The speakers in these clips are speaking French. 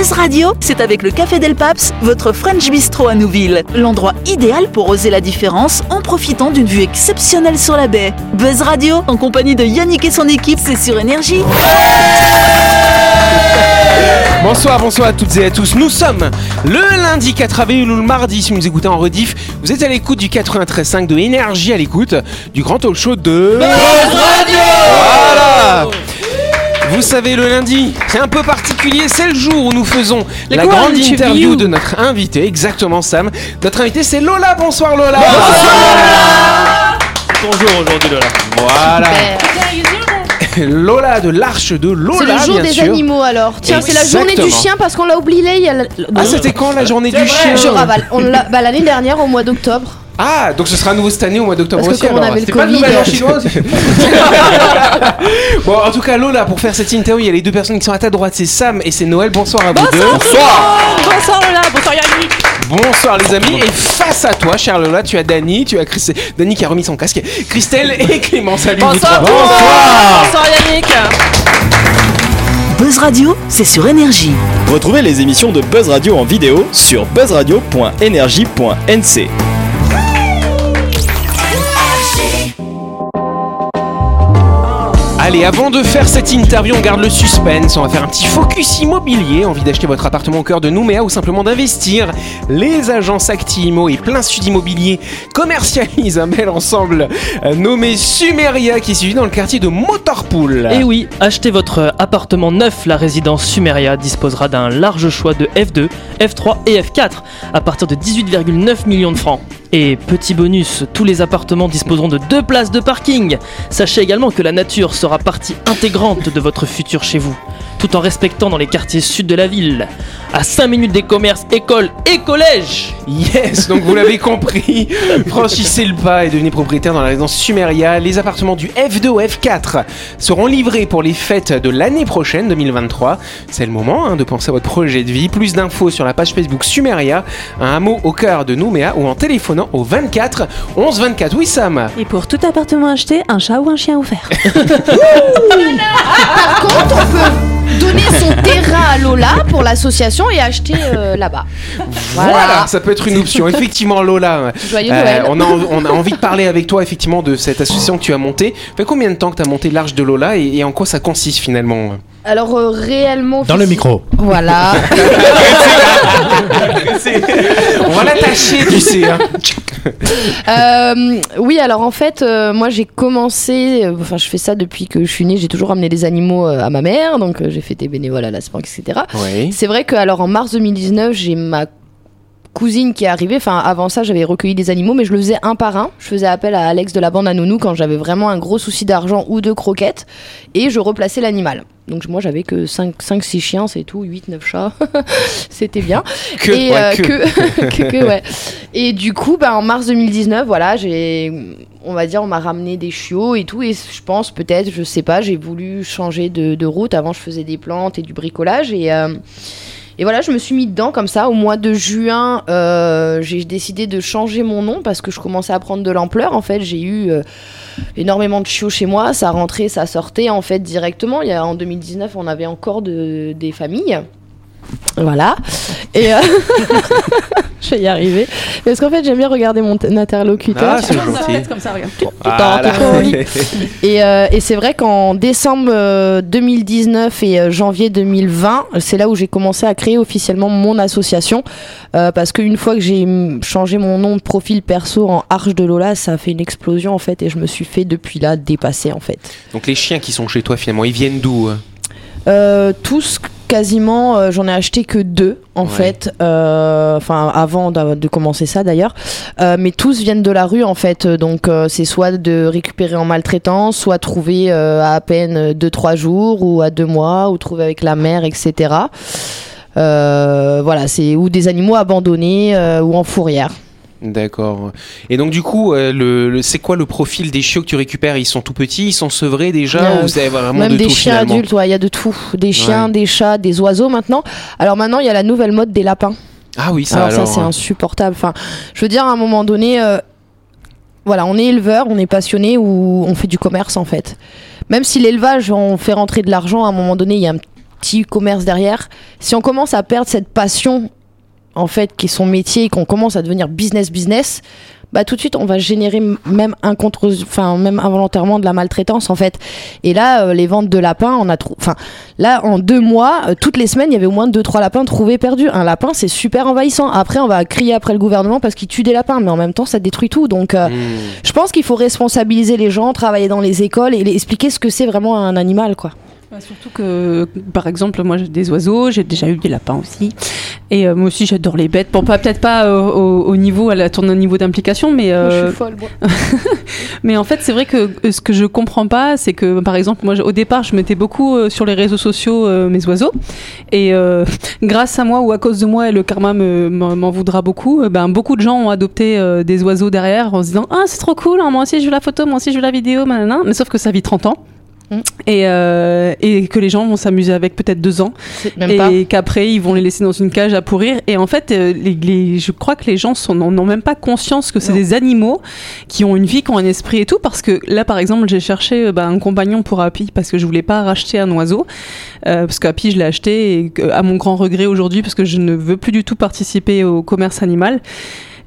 Buzz Radio, c'est avec le Café Del Paps, votre French Bistro à Nouville. L'endroit idéal pour oser la différence en profitant d'une vue exceptionnelle sur la baie. Buzz Radio, en compagnie de Yannick et son équipe, c'est sur Énergie. Bonsoir, bonsoir à toutes et à tous. Nous sommes le lundi 4 avril ou le mardi si vous nous écoutez en rediff. Vous êtes à l'écoute du 93.5 de Énergie à l'écoute du grand talk show de Buzz Radio. Voilà. Vous savez, le lundi, c'est un peu particulier, c'est le jour où nous faisons la grande interview interview de notre invité, exactement Sam. Notre invité c'est Lola, bonsoir Lola Bonjour aujourd'hui Lola. Voilà Lola de l'Arche de Lola, C'est le jour bien des sûr. animaux alors. Tiens, c'est la journée du chien parce qu'on l'a oublié. Il y a la- Ah, c'était quand la journée du chien Je ravale. On l'a bah, l'année dernière au mois d'octobre. Ah, donc ce sera à nouveau cette année au mois d'octobre aussi alors. le C'est pas nouvelle en euh, chinoise Bon, en tout cas, Lola, pour faire cette interview, il y a les deux personnes qui sont à ta droite, c'est Sam et c'est Noël. Bonsoir à vous deux. Bonsoir Bonsoir Lola, bonsoir Yannick. Bonsoir les amis. Et face à toi, chère Lola, tu as Dani, tu as Chris... Dani qui a remis son casque, Christelle et Clément. Salut vous trois. Bonsoir Yannick. Buzz Radio, c'est sur Énergie. Retrouvez les émissions de Buzz Radio en vidéo sur buzzradio.energie.nc. Allez, avant de faire cette interview, on garde le suspense. On va faire un petit focus immobilier. Envie d'acheter votre appartement au cœur de Nouméa ou simplement d'investir? Les agences Acti-Imo et Plein Sud Immobilier commercialisent un bel ensemble euh, nommé Sumeria qui est situé dans le quartier de Motorpool. Et oui, achetez votre appartement neuf, la résidence Sumeria disposera d'un large choix de F2, F3 et F4 à partir de 18,9 millions de francs. Et petit bonus, tous les appartements disposeront de deux places de parking. Sachez également que la nature sera partie intégrante de votre futur chez vous, tout en respectant dans les quartiers sud de la ville, à 5 minutes des commerces, écoles et collèges. Yes, donc vous l'avez compris, franchissez le pas et devenez propriétaire dans la résidence Sumeria. Les appartements du F2 au F4 seront livrés pour les fêtes de l'année prochaine, 2023. C'est le moment hein, de penser à votre projet de vie. Plus d'infos sur la page Facebook Sumeria, un hameau au cœur de Nouméa ou en téléphonant au 24 11 24. Oui Sam Et pour tout appartement acheté, un chat ou un chien offert. Par contre, on peut donner son terrain à Lola pour l'association et acheter euh, là-bas. voilà. ça peut être une option. Effectivement Lola, Joyeux euh, Noël. on, a, on a envie de parler avec toi effectivement de cette association que tu as montée. Ça fait combien de temps que tu as monté l'Arche de Lola et, et en quoi ça consiste finalement? Alors euh, réellement. Dans le micro. Voilà. On va l'attacher, tu sais. hein. Euh, oui, alors en fait, euh, moi j'ai commencé, euh, enfin je fais ça depuis que je suis née, j'ai toujours amené des animaux euh, à ma mère, donc euh, j'ai fait des bénévoles à la SPANC, etc. Oui. C'est vrai que alors en mars 2019, j'ai ma cousine qui est arrivée, enfin avant ça j'avais recueilli des animaux, mais je le faisais un par un. Je faisais appel à Alex de la bande à Nounou quand j'avais vraiment un gros souci d'argent ou de croquettes, et je replaçais l'animal. Donc moi j'avais que 5-6 chiens, c'est tout, 8-9 chats, c'était bien. Que, et ouais, euh, que. que, que- que, ouais. Et du coup, bah, en mars 2019, voilà, j'ai, on va dire, on m'a ramené des chiots et tout. Et je pense, peut-être, je sais pas, j'ai voulu changer de, de route. Avant, je faisais des plantes et du bricolage. Et, euh, et voilà, je me suis mis dedans comme ça. Au mois de juin, euh, j'ai décidé de changer mon nom parce que je commençais à prendre de l'ampleur. En fait, j'ai eu euh, énormément de chiots chez moi. Ça rentrait, ça sortait en fait directement. Il y a, en 2019, on avait encore de, des familles. Voilà. Et euh, je vais y arriver. Parce qu'en fait, j'aime bien regarder mon interlocuteur. Ah, c'est gentil. comme ça, regarde. Voilà. Et, euh, et c'est vrai qu'en décembre euh, 2019 et euh, janvier 2020, c'est là où j'ai commencé à créer officiellement mon association. Euh, parce qu'une fois que j'ai changé mon nom de profil perso en Arche de Lola, ça a fait une explosion en fait. Et je me suis fait depuis là dépasser en fait. Donc les chiens qui sont chez toi finalement, ils viennent d'où tous quasiment, euh, j'en ai acheté que deux en Ouais. fait, euh, enfin avant de, commencer ça d'ailleurs, Euh, mais tous viennent de la rue en fait, donc c'est soit de récupérer en maltraitance, soit trouver à à peine 2-3 jours ou à 2 mois, ou trouver avec la mère, etc. Voilà, c'est ou des animaux abandonnés ou en fourrière. D'accord. Et donc du coup, euh, le, le- c'est quoi le profil des chiots que tu récupères? Ils sont tout petits, ils sont sevrés déjà Euh, ou vraiment Même de des tout chiens finalement? adultes, ouais, il y a de tout. Des chiens, Ouais. des chats, des oiseaux maintenant. Alors maintenant, il y a la nouvelle mode des lapins. Ah oui, ça alors, alors. ça c'est insupportable. Enfin, je veux dire à un moment donné, euh, voilà, on est éleveur, on est passionné ou on fait du commerce en fait. Même si l'élevage on fait rentrer de l'argent, à un moment donné il y a un petit commerce derrière. Si on commence à perdre cette passion, en fait, qui est son métier, et qu'on commence à devenir business business, bah tout de suite on va générer même un contre, enfin même involontairement de la maltraitance en fait. Et là, euh, les ventes de lapins, on a trouvé, enfin là en deux mois, euh, toutes les semaines, il y avait au moins deux trois lapins trouvés perdus. Un lapin, c'est super envahissant. Après, on va crier après le gouvernement parce qu'il tue des lapins, mais en même temps, ça détruit tout. Donc, euh, Hmm. je pense qu'il faut responsabiliser les gens, travailler dans les écoles et les- expliquer ce que c'est vraiment un animal, quoi. Bah, surtout que, par exemple, moi j'ai des oiseaux, j'ai déjà eu des lapins aussi. Et euh, moi aussi j'adore les bêtes. Bon, pas peut-être pas euh, au, au niveau, à la ton niveau d'implication, mais, euh, folle, moi. mais en fait c'est vrai que ce que je comprends pas, c'est que par exemple, moi je- au départ je mettais beaucoup sur les réseaux sociaux mes oiseaux. Et grâce à moi ou à cause de moi, et le karma me- m'en voudra beaucoup, ben, beaucoup de gens ont adopté des oiseaux derrière en se disant Ah, c'est trop cool, hein, moi aussi je veux la photo, moi aussi je veux la vidéo, nanana. mais sauf que ça vit 30 ans. Et, euh, et que les gens vont s'amuser avec peut-être deux ans. Même et qu'après ils vont les laisser dans une cage à pourrir. Et en fait euh, les, les- je crois que les gens n'en ont même pas conscience que c'est des animaux qui ont une vie qui ont un esprit et tout. Parce que là par exemple j'ai cherché euh, bah, un compagnon pour Happy parce que je voulais pas racheter un oiseau. Euh, parce qu'Happy je l'ai acheté et à mon grand regret aujourd'hui parce que je ne veux plus du tout participer au commerce animal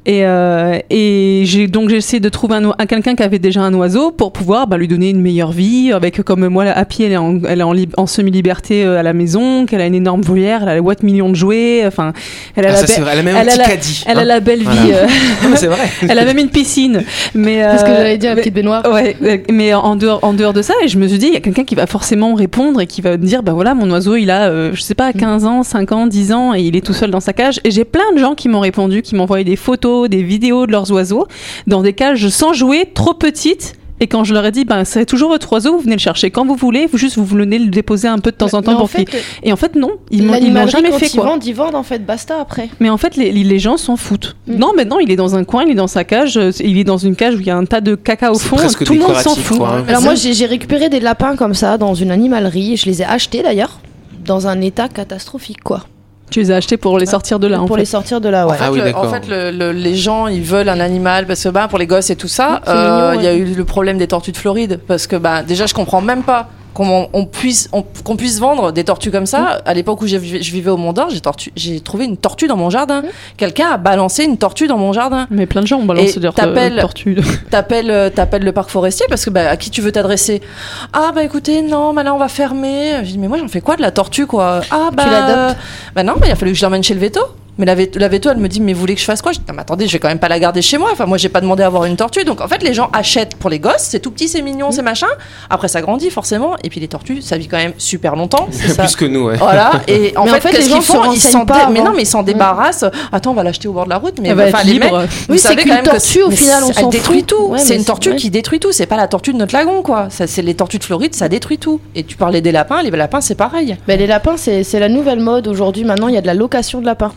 et, euh, et j'ai donc j'ai essayé de trouver un, un- quelqu'un qui avait déjà un oiseau pour pouvoir bah, lui donner une meilleure vie avec comme moi la Happy elle est en, elle est en, en semi-liberté euh, à la maison qu'elle a une énorme volière elle a la boîte million de jouets enfin elle a Ah, la ça, elle a même elle un a petit caddie. elle a hein. la belle Voilà. vie euh, c'est vrai. elle a même une piscine mais C'est ce que euh, j'allais dire, la petite baignoire. Ouais, euh, mais en dehors, en dehors de ça, et je me suis dit, il y a quelqu'un qui va forcément répondre et qui va me dire, bah voilà, mon oiseau, il a, euh, je sais pas, 15 ans, 5 ans, 10 ans, et il est tout seul dans sa cage. Et j'ai plein de gens qui m'ont répondu, qui m'ont envoyé des photos, des vidéos de leurs oiseaux, dans des cages sans jouer, trop petites. Et quand je leur ai dit, ben, c'est toujours votre oiseau, vous venez le chercher quand vous voulez, vous juste vous venez le déposer un peu de temps en temps en pour fait, qu'il. Et en fait, non, ils l'animalerie, jamais quand fait ils quoi. vendent, ils vendent en fait, basta après. Mais en fait, les, les gens s'en foutent. Mm. Non, maintenant, il est dans un coin, il est dans sa cage, euh, il est dans une cage où il y a un tas de caca au fond, tout le monde s'en fout. quoi, hein. Alors moi j'ai j'ai récupéré des lapins comme ça dans une animalerie, je les ai achetés d'ailleurs dans un état catastrophique quoi. Tu les as achetés pour les sortir de là, en pour fait. les sortir de là ouais. En fait, Ah oui, le- d'accord. en fait, le- le- les gens, ils veulent un animal parce que bah, pour les gosses et tout ça, euh, il y a eu le problème des tortues de Floride parce que bah, déjà, je comprends même pas qu'on on puisse, on- puisse vendre des tortues comme ça. À l'époque où je, vi- je vivais au Mont d'Or, j'ai trouvé une tortue dans mon jardin. Quelqu'un a balancé une tortue dans mon jardin. Mais plein de gens ont balancé leur t'appelles- euh, tortue. T'appelles, euh, t'appelles le parc forestier parce que bah, à qui tu veux t'adresser? Ah bah écoutez non, bah là on va fermer. Je dis mais moi j'en fais quoi de la tortue quoi? Ah bah l'adoptes? Bah non, bah, il a fallu que je l'emmène chez le veto. Mais la, la veto, elle me dit, mais vous voulez que je fasse quoi? Je dis, non, mais attendez, je vais quand même pas la garder chez moi. Enfin, moi, j'ai pas demandé à avoir une tortue. Donc, en fait, les gens achètent pour les gosses. C'est tout petit, c'est mignon, c'est machin. Après, ça grandit, forcément. Et puis, les tortues, ça vit quand même super longtemps. C'est. Plus que nous, ouais. Voilà. Et en Mais en fait, les gens font? Ils s'en dé- Mais non, mais ils s'en débarrassent. Attends, on va l'acheter au bord de la route. Mais Elle va enfin, être les libre. mecs, Oui, vous savez qu'une quand même que tortue, au final, on s'en détruit fout. tout. Ouais, c'est une tortue qui détruit tout. C'est pas la tortue de notre lagon, quoi. C'est les tortues de Floride, ça détruit tout. Et tu parlais des lapins. Les lapins, c'est pareil. Ben, les lapins c'est c'est la nouvelle mode aujourd'hui maintenant il y a de la location de lapins.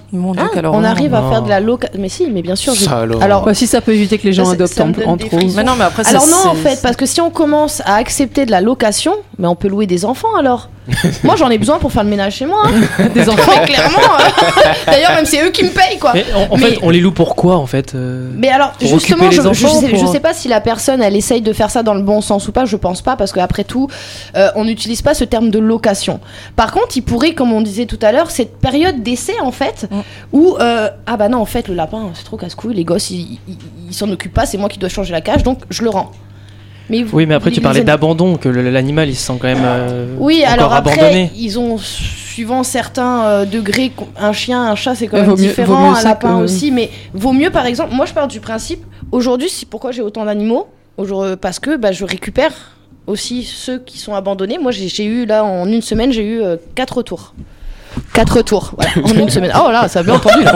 Quelle On horreur. arrive à faire de la location. Mais si mais bien sûr. alors. Alors Bah, si ça peut éviter que les gens adoptent en, en trop. Mais non, mais après, ça, Alors non en fait parce que si on commence à accepter de la location, mais on peut louer des enfants alors. Moi j'en ai besoin pour faire le ménage chez moi. hein. Des enfants. Clairement. hein. D'ailleurs même c'est eux qui me payent quoi. Mais en, en Mais- fait, on les loue pourquoi en fait euh Mais alors, Pour justement, je, je sais, pour- je sais pas si la personne, elle essaye de faire ça dans le bon sens ou pas. Je pense pas, parce qu'après tout, euh, on n'utilise pas ce terme de location. Par contre, il pourrait, comme on disait tout à l'heure, cette période d'essai, en fait, Mm. où, euh, ah bah non, en fait, le lapin, c'est trop casse-couille, les gosses, ils ils- ils s'en occupent pas, c'est moi qui dois changer la cage, donc je le rends. Mais vous- Oui, mais après les- tu parlais les- d'abandon, que l'animal il se sent quand même euh, Oui, encore alors après, abandonné. ils ont, suivant certains euh, degrés, un chien, un chat, c'est quand même vaut différent, mieux un lapin que- aussi, mais vaut mieux, par exemple, moi je pars du principe, aujourd'hui, c'est pourquoi j'ai autant d'animaux, Aujourd'hui, parce que bah, je récupère aussi ceux qui sont abandonnés. Moi, j'ai j'ai eu, là, en une semaine, j'ai eu euh, quatre retours. Quatre voilà, en une semaine. Oh là, ça a bien entendu. là.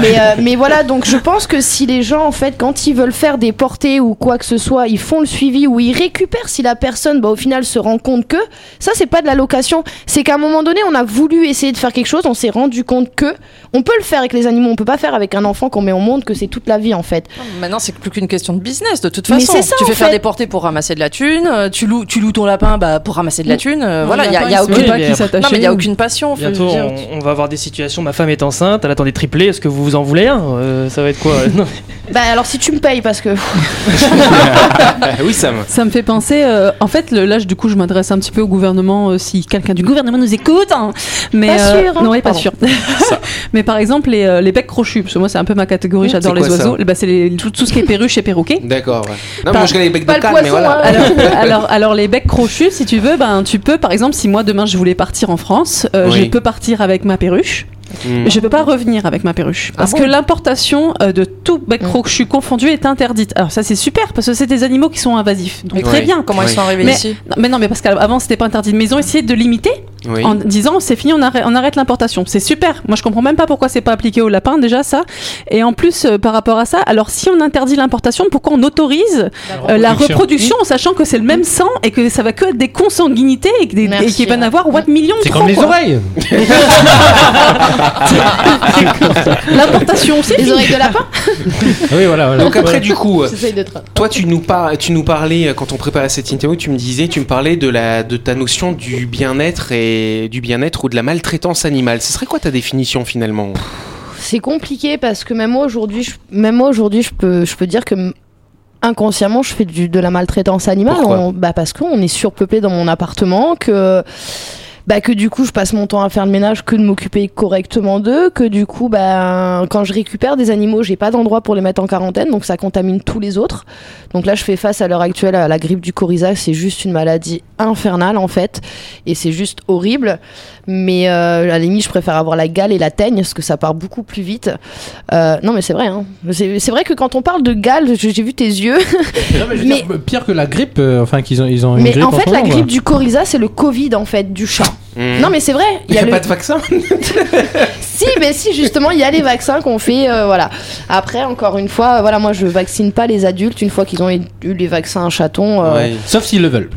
Mais, euh, mais voilà, donc je pense que si les gens, en fait, quand ils veulent faire des portées ou quoi que ce soit, ils font le suivi ou ils récupèrent si la personne, bah, au final, se rend compte que ça, c'est pas de la location. C'est qu'à un moment donné, on a voulu essayer de faire quelque chose, on s'est rendu compte que on peut le faire avec les animaux, on peut pas faire avec un enfant qu'on met au monde, que c'est toute la vie, en fait. Maintenant, c'est plus qu'une question de business, de toute façon. ça, tu en fais faire fait. des portées pour ramasser de la thune, euh, tu loues, tu loues ton lapin bah, pour ramasser de la thune. euh, voilà, il y a, y aucune... Non, mais y aucune passion. faut Bientôt, dire, on, on va avoir des situations. Ma femme est enceinte, elle attend des triplés. Est-ce que vous en voulez un Euh, Ça va être quoi Non. Bah alors si tu me payes parce que oui, Sam. Ça me fait penser, euh, en fait, le, là, je- du coup, je m'adresse un petit peu au gouvernement, euh, si quelqu'un du gouvernement nous écoute. hein. Mais, Pas sûr, hein. Non, oui, pas Pardon. sûr. mais par exemple, les, les becs crochus, parce que moi, c'est un peu ma catégorie, Mmh, j'adore les oiseaux. Bah, c'est les- tout, tout ce qui est perruche et perroquet. D'accord. ouais. Non, moi je connais les becs de mais voilà. hein. Alors, alors, alors, les becs crochus, si tu veux, ben, tu peux, par exemple, si moi demain je voulais partir en France, euh, Oui. je peux partir avec ma perruche. Mm. Mais je peux pas revenir avec ma perruche. Parce bon que l'importation euh, de tout bec Mm. crochu confondu est interdite. Alors ça c'est super parce que c'est des animaux qui sont invasifs. Donc Mais très bien. Comment Oui. ils sont arrivés Mais- ici? Non, mais non, mais parce qu'avant c'était pas interdit. Mais ils ont essayé de limiter Oui. en disant c'est fini, on arrête, on arrête l'importation. C'est super. Moi je comprends même pas pourquoi c'est pas appliqué au lapin déjà ça. Et en plus euh, par rapport à ça, alors si on interdit l'importation, pourquoi on autorise euh, la reproduction en sachant que c'est le même sang et que ça va que être des consanguinités et qu'il va y en ouais. avoir what millions de C'est comme les quoi. oreilles. L'importation c'est les oreilles de lapin. Ah oui, voilà. voilà. Donc après, du coup, euh, toi, tu nous, par- tu nous parlais, euh, quand on préparait cette interview, tu me disais, tu me parlais de, la, de ta notion du bien-être et du bien-être ou de la maltraitance animale. Ce serait quoi ta définition finalement? C'est compliqué parce que même moi aujourd'hui, je, même moi aujourd'hui, je peux, je peux dire que inconsciemment, je fais du, de la maltraitance animale. On- bah parce qu'on est surpeuplé dans mon appartement, que bah que du coup je passe mon temps à faire le ménage que de m'occuper correctement d'eux, que du coup bah quand je récupère des animaux, j'ai pas d'endroit pour les mettre en quarantaine, donc ça contamine tous les autres. Donc là je fais face à l'heure actuelle à la grippe du coryza, c'est juste une maladie infernale en fait, et c'est juste horrible. Mais euh, à la limite je préfère avoir la gale et la teigne parce que ça part beaucoup plus vite. Euh, non mais c'est vrai, hein. c'est vrai que quand on parle de gale, j'ai j'ai vu tes yeux, Non, mais je veux Mais- dire, pire que la grippe, euh, enfin qu'ils ont, ils ont une mais grippe en fait ce la moment, grippe du coryza c'est le Covid en fait du chat. Hmm. Non mais c'est vrai, il n'y a, le- pas de vaccin Si, mais si, justement, il y a les vaccins qu'on fait, euh, voilà. Après, encore une fois, euh, voilà, moi, je vaccine pas les adultes une fois qu'ils ont eu les vaccins chatons. euh, Ouais. Sauf s'ils le veulent.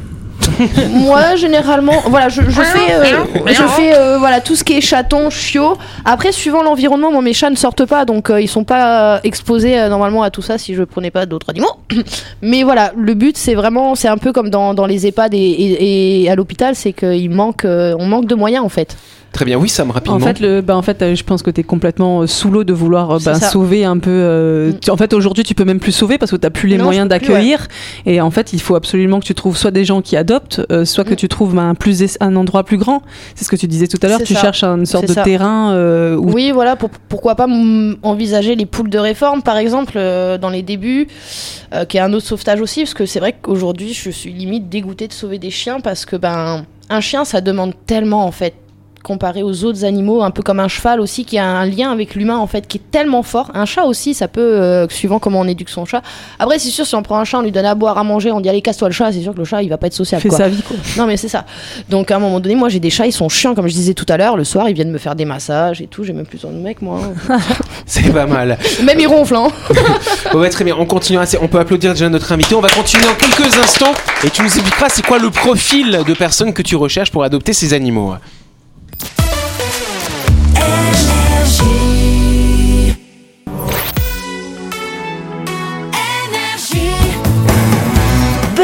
Moi, généralement, voilà, je, je fais, euh, je fais, euh, voilà, tout ce qui est chaton, chiot. Après, suivant l'environnement, moi, mes chats ne sortent pas, donc euh, ils sont pas euh, exposés normalement à tout ça si je prenais pas d'autres animaux. Mais voilà, le but, c'est vraiment, c'est un peu comme dans, dans les EHPAD et, et- et à l'hôpital, c'est qu'il manque, on manque de moyens en fait. Très bien, oui, Sam, rapidement. En fait, le, bah, en fait, euh, je pense que tu es complètement euh, sous l'eau de vouloir euh, bah, sauver un peu. euh, Mm. tu- en fait, aujourd'hui, tu peux même plus sauver parce que tu plus les Non, moyens d'accueillir. Et en fait, il faut absolument que tu trouves soit des gens qui adoptent, euh, soit que Mm. tu trouves bah, un, plus un endroit plus grand. C'est ce que tu disais tout à l'heure. Tu ça. cherches une sorte de ça. terrain euh, où Oui, voilà, pour- pourquoi pas envisager les poules de réforme, par exemple, euh, dans les débuts, euh, qui est un autre sauvetage aussi, parce que c'est vrai qu'aujourd'hui, je suis limite dégoûtée de sauver des chiens, parce que ben, un chien, ça demande tellement, en fait, comparé aux autres animaux, un peu comme un cheval aussi, qui a un lien avec l'humain, en fait, qui est tellement fort. Un chat aussi, ça peut, euh, suivant comment on éduque son chat. Après, c'est sûr, si on prend un chat, on lui donne à boire, à manger, on dit, allez, casse-toi le chat, c'est sûr que le chat, il va pas être sociable, fait quoi. sa vie. Quoi. Non mais c'est ça. Donc à un moment donné, moi j'ai des chats, ils sont chiants comme je disais tout à l'heure. Le soir, ils viennent me faire des massages et tout. J'ai même plus besoin de mec moi. hein. C'est pas mal. même ils ronflent. Hein. Ouais, très bien, on continue. On peut applaudir déjà notre invité. On va continuer en quelques instants et tu nous expliqueras c'est quoi le profil de personnes que tu recherches pour adopter ces animaux?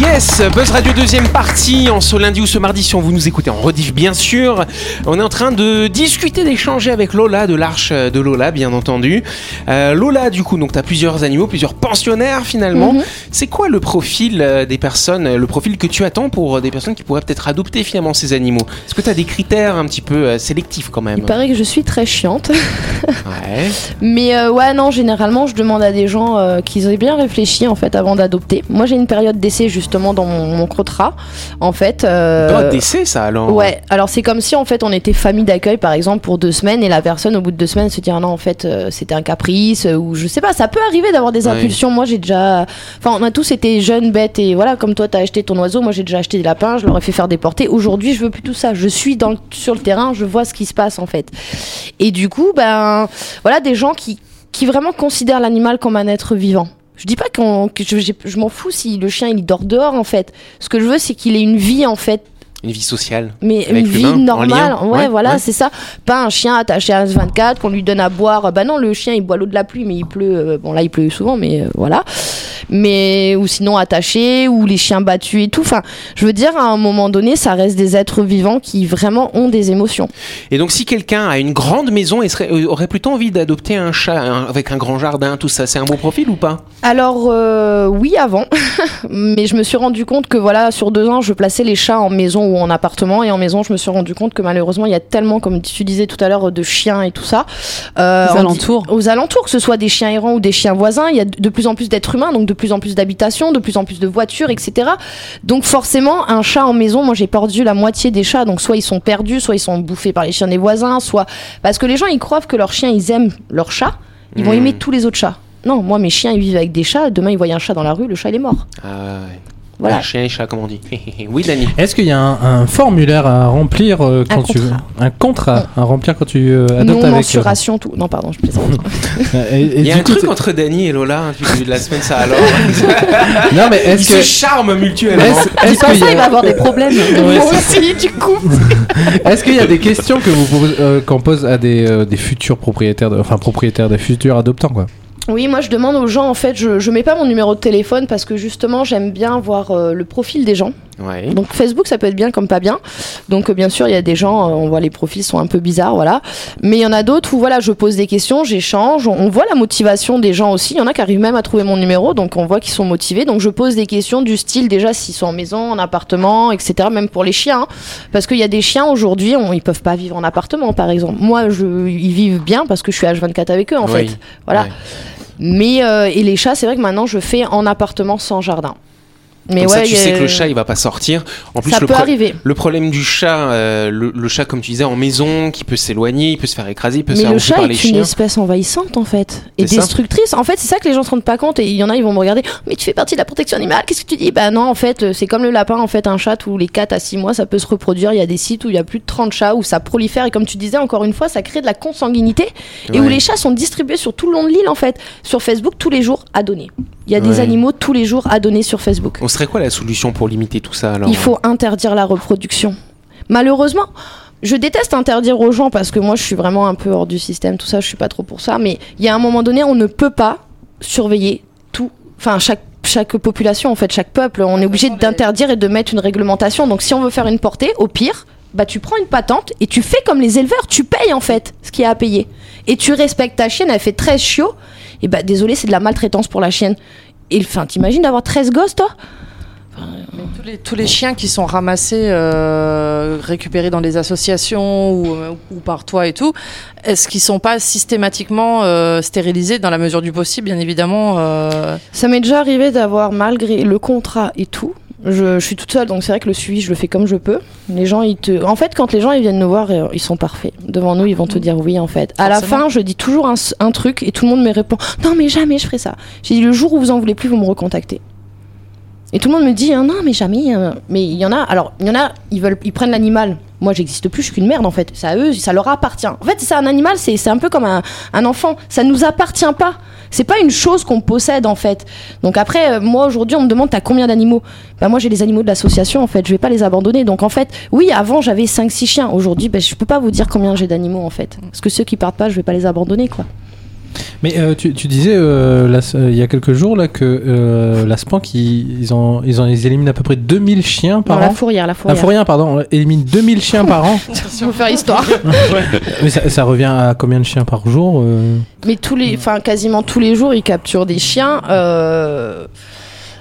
Yes, Buzz Radio deuxième partie en ce lundi ou ce mardi si on vous nous écoutez en rediff bien sûr. On est en train de discuter, d'échanger avec Lola de l'Arche de Lola bien entendu. Euh, Lola du coup donc tu as plusieurs animaux, plusieurs pensionnaires finalement. Mhm. C'est quoi le profil euh, des personnes, euh, le profil que tu attends pour des personnes qui pourraient peut-être adopter finalement ces animaux? Est-ce que tu as des critères un petit peu sélectifs quand même? Il paraît que je suis très chiante. Ouais. Mais euh, ouais non, généralement je demande à des gens euh, qu'ils aient bien réfléchi en fait avant d'adopter. Moi j'ai une période d'essai justement dans mon, mon contrat en fait. euh, d'essai ça alors Ouais, alors c'est comme si en fait on était famille d'accueil par exemple pour deux semaines et la personne au bout de deux semaines se dit ah non en fait euh, c'était un caprice euh, ou je sais pas, ça peut arriver d'avoir des impulsions. Moi j'ai déjà, enfin on a tous été jeunes, bêtes et voilà comme toi t'as acheté ton oiseau, moi j'ai déjà acheté des lapins, je leur ai fait faire déporter. Aujourd'hui je veux plus tout ça, je suis dans le- sur le terrain, je vois ce qui se passe en fait. Et du coup ben voilà des gens qui qui vraiment considèrent l'animal comme un être vivant. Je dis pas qu'on- que je, je m'en fous si le chien il dort dehors en fait. Ce que je veux c'est qu'il ait une vie en fait Une vie sociale. Mais une vie normale, ouais, Ouais, voilà, ouais. c'est ça. Pas un chien attaché à 24 qu'on lui donne à boire. Bah non, le chien il boit l'eau de la pluie, mais il pleut. euh, bon là il pleut souvent, mais euh, voilà. Mais ou sinon attaché, ou les chiens battus et tout. Enfin, je veux dire, à un moment donné, ça reste des êtres vivants qui vraiment ont des émotions. Et donc, si quelqu'un a une grande maison et serait, euh, aurait plutôt envie d'adopter un chat un- avec un grand jardin, tout ça, c'est un bon profil ou pas? Alors euh, oui avant, mais je me suis rendu compte que voilà sur deux ans je plaçais les chats en maison ou en appartement et en maison je me suis rendu compte que malheureusement il y a tellement comme tu disais tout à l'heure de chiens et tout ça euh, Aux dit- alentours. aux alentours que ce soit des chiens errants ou des chiens voisins il y a de plus en plus d'êtres humains donc de plus en plus d'habitations de plus en plus de voitures etc donc forcément un chat en maison moi j'ai perdu la moitié des chats donc soit ils sont perdus soit ils sont bouffés par les chiens des voisins soit parce que les gens ils croient que leurs chiens ils aiment leurs chats ils vont Hmm. aimer tous les autres chats non, moi mes chiens ils vivent avec des chats. Demain ils voient un chat dans la rue, le chat il est mort. Ah, ouais. Voilà. Ah, chien et chat, comme on dit. oui, Dani. Est-ce qu'il y a un, un formulaire à remplir euh, quand Un tu contrat. un contrat à remplir quand tu euh, Non adoptes avec mensuration tout. Non pardon, je plaisante. euh, et- et Il y a du un coup, truc entre Dani et Lola hein, depuis le début de la semaine, ça alors. Non mais est-ce se que charment mutuellement. est-ce qu'il y ça, il va avoir des problèmes. Ouais, Moi aussi du coup. est-ce qu'il y a des questions que vous euh, qu'on pose à des, euh, des futurs propriétaires de- enfin propriétaires des futurs adoptants quoi? Oui, moi je demande aux gens en fait, je, je mets pas mon numéro de téléphone parce que justement j'aime bien voir euh, le profil des gens. Ouais. Donc Facebook ça peut être bien comme pas bien. Donc euh, bien sûr il y a des gens, euh, on voit les profils sont un peu bizarres, voilà. Mais il y en a d'autres où voilà je pose des questions, j'échange, on, on voit la motivation des gens aussi. Il y en a qui arrivent même à trouver mon numéro, donc on voit qu'ils sont motivés. Donc je pose des questions du style déjà s'ils sont en maison, en appartement, etc. Même pour les chiens, hein. parce qu'il y a des chiens aujourd'hui, ils peuvent pas vivre en appartement par exemple. Moi je, ils vivent bien parce que je suis H24 avec eux en Oui. fait. Voilà. Ouais. Mais euh, et les chats, c'est vrai que maintenant je fais en appartement sans jardin. Mais Comme ouais, ça, tu sais que le chat, il va pas sortir. En plus, ça le, peut arriver. le problème du chat, euh, le, le chat, comme tu disais, en maison, qui peut s'éloigner, il peut se faire écraser, il peut se faire le chat par est les une chiens. espèce envahissante en fait et destructrice. En fait, c'est ça que les gens se rendent pas compte et il y en a ils vont me regarder. Mais tu fais partie de la protection animale. Qu'est-ce que tu dis? Bah non, en fait, c'est comme le lapin. En fait, un chat tous les 4 à 6 mois, ça peut se reproduire. Il y a des sites où il y a plus de 30 chats où ça prolifère et comme tu disais encore une fois, ça crée de la consanguinité et où les chats sont distribués sur tout le long de l'île en fait. Sur Facebook tous les jours à donner. Il y a des animaux tous les jours à donner sur Facebook. On serait quoi la solution pour limiter tout ça alors Il faut interdire la reproduction. Malheureusement, je déteste interdire aux gens parce que moi je suis vraiment un peu hors du système, tout ça, je suis pas trop pour ça. Mais il y a un moment donné, on ne peut pas surveiller tout, enfin chaque chaque population, en fait, chaque peuple. On est obligé d'interdire et de mettre une réglementation. Donc si on veut faire une portée, au pire, bah tu prends une patente et tu fais comme les éleveurs, tu payes en fait ce qu'il y a à payer. Et tu respectes ta chienne, elle fait 13 chiots. Et bah désolé, c'est de la maltraitance pour la chienne. Et enfin, t'imagines d'avoir 13 gosses, toi? Mais tous, les, tous les chiens qui sont ramassés, euh, récupérés dans des associations ou, euh, ou par toi et tout, est-ce qu'ils sont pas systématiquement euh, stérilisés dans la mesure du possible, bien évidemment euh, Ça m'est déjà arrivé d'avoir, malgré le contrat et tout, je, je suis toute seule, donc c'est vrai que le suivi, je le fais comme je peux. Les gens, ils te... En fait, quand les gens ils viennent nous voir, euh, ils sont parfaits. Devant nous, ils vont te dire oui, en fait. À la fin, je dis toujours un truc et tout le monde me répond Non, mais jamais je ferai ça. J'ai dit Le jour où vous en voulez plus, vous me recontactez. Et tout le monde me dit Ah, Non, mais jamais. euh. Mais il y en a, alors, il y en a, ils, veulent, ils prennent l'animal. Moi, j'existe plus, je suis qu'une merde, en fait. C'est à eux, ça leur appartient. En fait, c'est un animal, c'est un peu comme un, un enfant. Ça nous appartient pas. C'est pas une chose qu'on possède en fait. Donc après, euh, moi aujourd'hui, on me demande t'as combien d'animaux? Bah moi j'ai les animaux de l'association en fait. Je vais pas les abandonner. Donc en fait, oui, avant j'avais 5-6 chiens. Aujourd'hui, bah, je peux pas vous dire combien j'ai d'animaux en fait. Parce que ceux qui partent pas, je vais pas les abandonner quoi. Mais euh, tu, tu disais euh, là, euh, il y a quelques jours là que euh, la Spank ils, ils, ont, ils, ont, ils éliminent à peu près 2000 chiens par Non, la an. fourrière, la fourrière. Fourrière, pardon, élimine 2000 chiens par an. Si on veut faire histoire. Mais ça, ça revient à combien de chiens par jour euh? Mais tous les, enfin quasiment tous les jours, ils capturent des chiens. euh,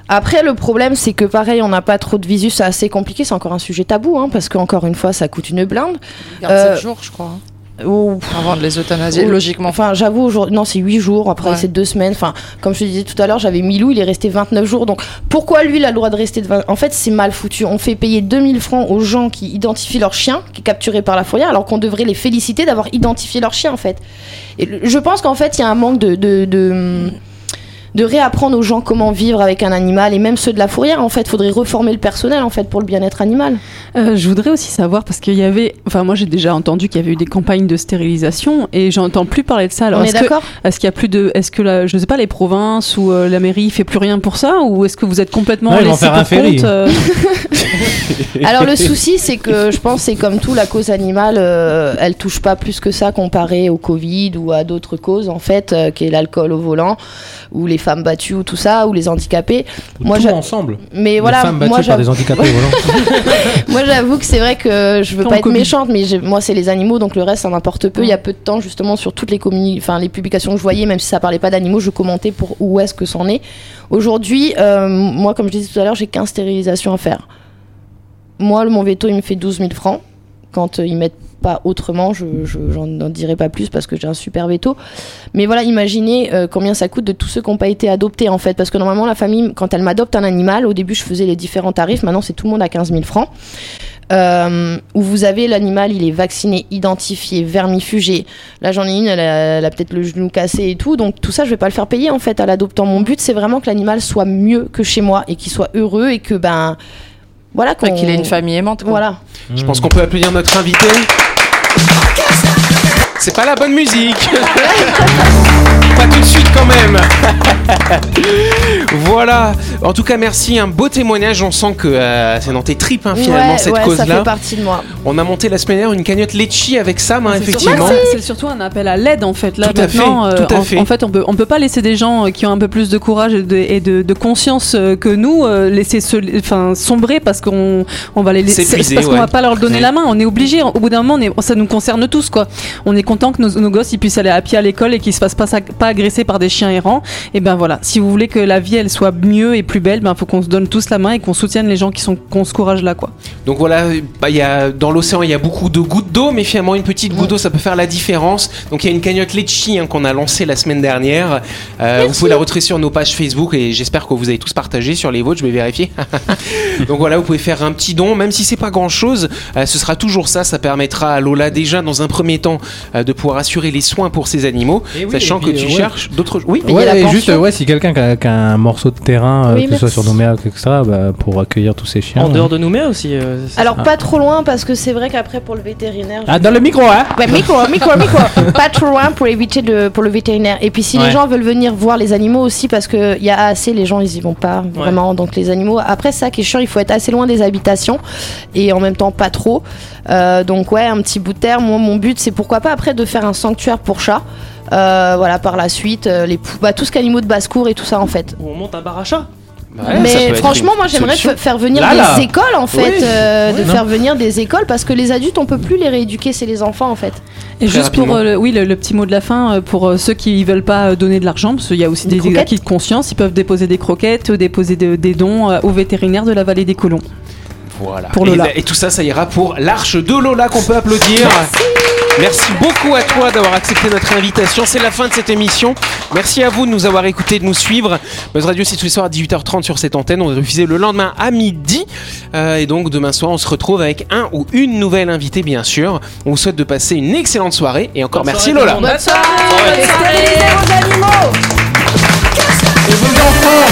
Après, le problème, c'est que pareil, on n'a pas trop de visu, c'est assez compliqué, c'est encore un sujet tabou, hein, parce qu'encore une fois, ça coûte une blinde. Ils gardent Euh, 7 jours, je crois, hein, Ou- avant de les euthanasier, Ou- logiquement. Enfin, j'avoue, aujourd'hui, non, c'est 8 jours, après Ouais. c'est 2 semaines. Enfin, comme je te disais tout à l'heure, j'avais Milou, il est resté 29 jours. Donc, pourquoi lui, il a le droit de rester de 20... En fait, c'est mal foutu. On fait payer 2000 francs aux gens qui identifient leur chien, qui est capturé par la fourrière, alors qu'on devrait les féliciter d'avoir identifié leur chien, en fait. Et je pense qu'en fait, il y a un manque de. de, de de réapprendre aux gens comment vivre avec un animal et même ceux de la fourrière. En fait, faudrait reformer le personnel en fait pour le bien-être animal. Euh, je voudrais aussi savoir parce qu'il y avait, enfin moi j'ai déjà entendu qu'il y avait eu des campagnes de stérilisation et j'entends plus parler de ça. Alors On est est-ce que est-ce qu'il y a plus de, est-ce que la, je sais pas les provinces ou euh, la mairie fait plus rien pour ça ou est-ce que vous êtes complètement laissé pour compte euh, Alors le souci, c'est que je pense, c'est comme tout, la cause animale, euh, elle touche pas plus que ça comparé au Covid ou à d'autres causes en fait, euh, qui est l'alcool au volant, ou les femmes battues ou tout ça, ou les handicapés. Moi, Tout ensemble. Mais Les voilà, femmes moi battues par j'avoue- des handicapés moi j'avoue que c'est vrai que je veux pas être méchante, mais j'ai- moi c'est les animaux, donc le reste ça m'importe peu. Il y a peu de temps justement sur toutes les communi- enfin les publications que je voyais, même si ça parlait pas d'animaux, je commentais pour où est-ce que c'en est. Aujourd'hui, euh, moi comme je disais tout à l'heure, j'ai 15 stérilisations à faire. Moi, le- mon veto, il me fait 12 000 francs. Quand euh, ils mettent pas autrement, je n'en dirai pas plus parce que j'ai un super veto. Mais voilà, imaginez euh, combien ça coûte de tous ceux qui n'ont pas été adoptés en fait. Parce que normalement, la famille, quand elle m'adopte un animal, au début, je faisais les différents tarifs. Maintenant, c'est tout le monde à 15 000 francs. Euh, où vous avez l'animal, il est vacciné, identifié, vermifugé. Là, j'en ai une, elle a, elle a peut-être le genou cassé et tout. Donc, tout ça, je vais pas le faire payer en fait à l'adoptant. Mon but, c'est vraiment que l'animal soit mieux que chez moi et qu'il soit heureux et que, ben. Voilà, qu'il ait une famille aimante. quoi. Voilà. Je pense qu'on peut applaudir notre invité. C'est pas la bonne musique. pas tout de suite quand même. voilà. En tout cas, merci. Un beau témoignage. On sent que euh, c'est dans tes tripes hein, finalement Ouais, cette ouais, ça cause-là. fait partie de moi. On a monté la semaine dernière une cagnotte Litchi avec Sam, hein, effectivement. C'est surtout un appel à l'aide en fait. Là Tout à fait, maintenant, euh, tout à en, fait. en fait, on peut on peut pas laisser des gens euh, qui ont un peu plus de courage et de, et de, de conscience que nous euh, laisser se, enfin sombrer parce qu'on on va les laisser parce qu'on ouais. va pas leur donner Ouais. la main. On est obligé. Au bout d'un moment, on est- ça nous concerne tous quoi. On est content que nos, nos gosses ils puissent aller à pied à l'école et qu'ils se fassent pas, pas agresser par des chiens errants. Et ben voilà. Si vous voulez que la vie elle soit mieux et plus belle, ben faut qu'on se donne tous la main et qu'on soutienne les gens qui sont qui ont ce courage là quoi. Donc voilà, bah, il y a, dans l'océan, il y a beaucoup de gouttes d'eau, mais finalement, une petite goutte d'eau, ça peut faire la différence. Donc il y a une cagnotte Litchi hein, qu'on a lancée la semaine dernière. Euh, vous pouvez la retrouver sur nos pages Facebook et j'espère que vous avez tous partagé sur les vôtres, je vais vérifier. Donc voilà, vous pouvez faire un petit don, même si c'est pas grand chose, ce sera toujours ça. Ça permettra à Lola, déjà dans un premier temps, euh, de pouvoir assurer les soins pour ses animaux, oui, sachant puis, que tu euh, ouais. cherches d'autres. Oui, Payer Ouais, pension. juste, ouais, si quelqu'un qui a, qui a un morceau de terrain, euh, Oui, que ce soit sur Nouméa, etc., bah, pour accueillir tous ces chiens. En hein. dehors de Nouméa aussi. euh, Alors, Ah. pas trop loin parce que c'est vrai qu'après, pour le vétérinaire. Ah, dans le micro, hein Ouais, micro, micro, micro. Pas trop loin pour éviter de, pour le vétérinaire. Et puis si Ouais. les gens veulent venir voir les animaux aussi, parce qu'il y a assez, les gens ils y vont pas vraiment. Donc les animaux, après ça qui est chiant, il faut être assez loin des habitations et en même temps pas trop. Euh, donc ouais, un petit bout de terre. Moi, mon but c'est pourquoi pas après de faire un sanctuaire pour chats. Euh, voilà, par la suite, euh, les pou- bah, tout ce qu'animaux de basse-cour et tout ça en fait. Où on monte un bar à chat. Bah ouais, Mais franchement, moi j'aimerais faire venir Là, des écoles en fait, Oui. euh, de non. faire venir des écoles parce que les adultes on peut plus les rééduquer, c'est les enfants en fait. Et Très juste pour euh, le- oui le, le petit mot de la fin euh, pour euh, ceux qui veulent pas donner de l'argent parce qu'il y a aussi Des acquis de conscience ils peuvent déposer des croquettes déposer de- des dons euh, au vétérinaire de la vallée des colons Voilà. Pour et, Lola. et tout ça, ça ira pour l'arche de Lola qu'on peut applaudir. Merci. beaucoup à toi d'avoir accepté notre invitation. C'est la fin de cette émission. Merci à vous de nous avoir écoutés, de nous suivre. Buzz Radio, c'est tous les soirs à 18h30 sur cette antenne. On est diffusé le lendemain à midi. Euh, et donc, demain soir, on se retrouve avec un ou une nouvelle invitée, bien sûr. On vous souhaite de passer une excellente soirée. Et encore Bonne merci soirée, Lola. Bonne soirée, Et vos enfants.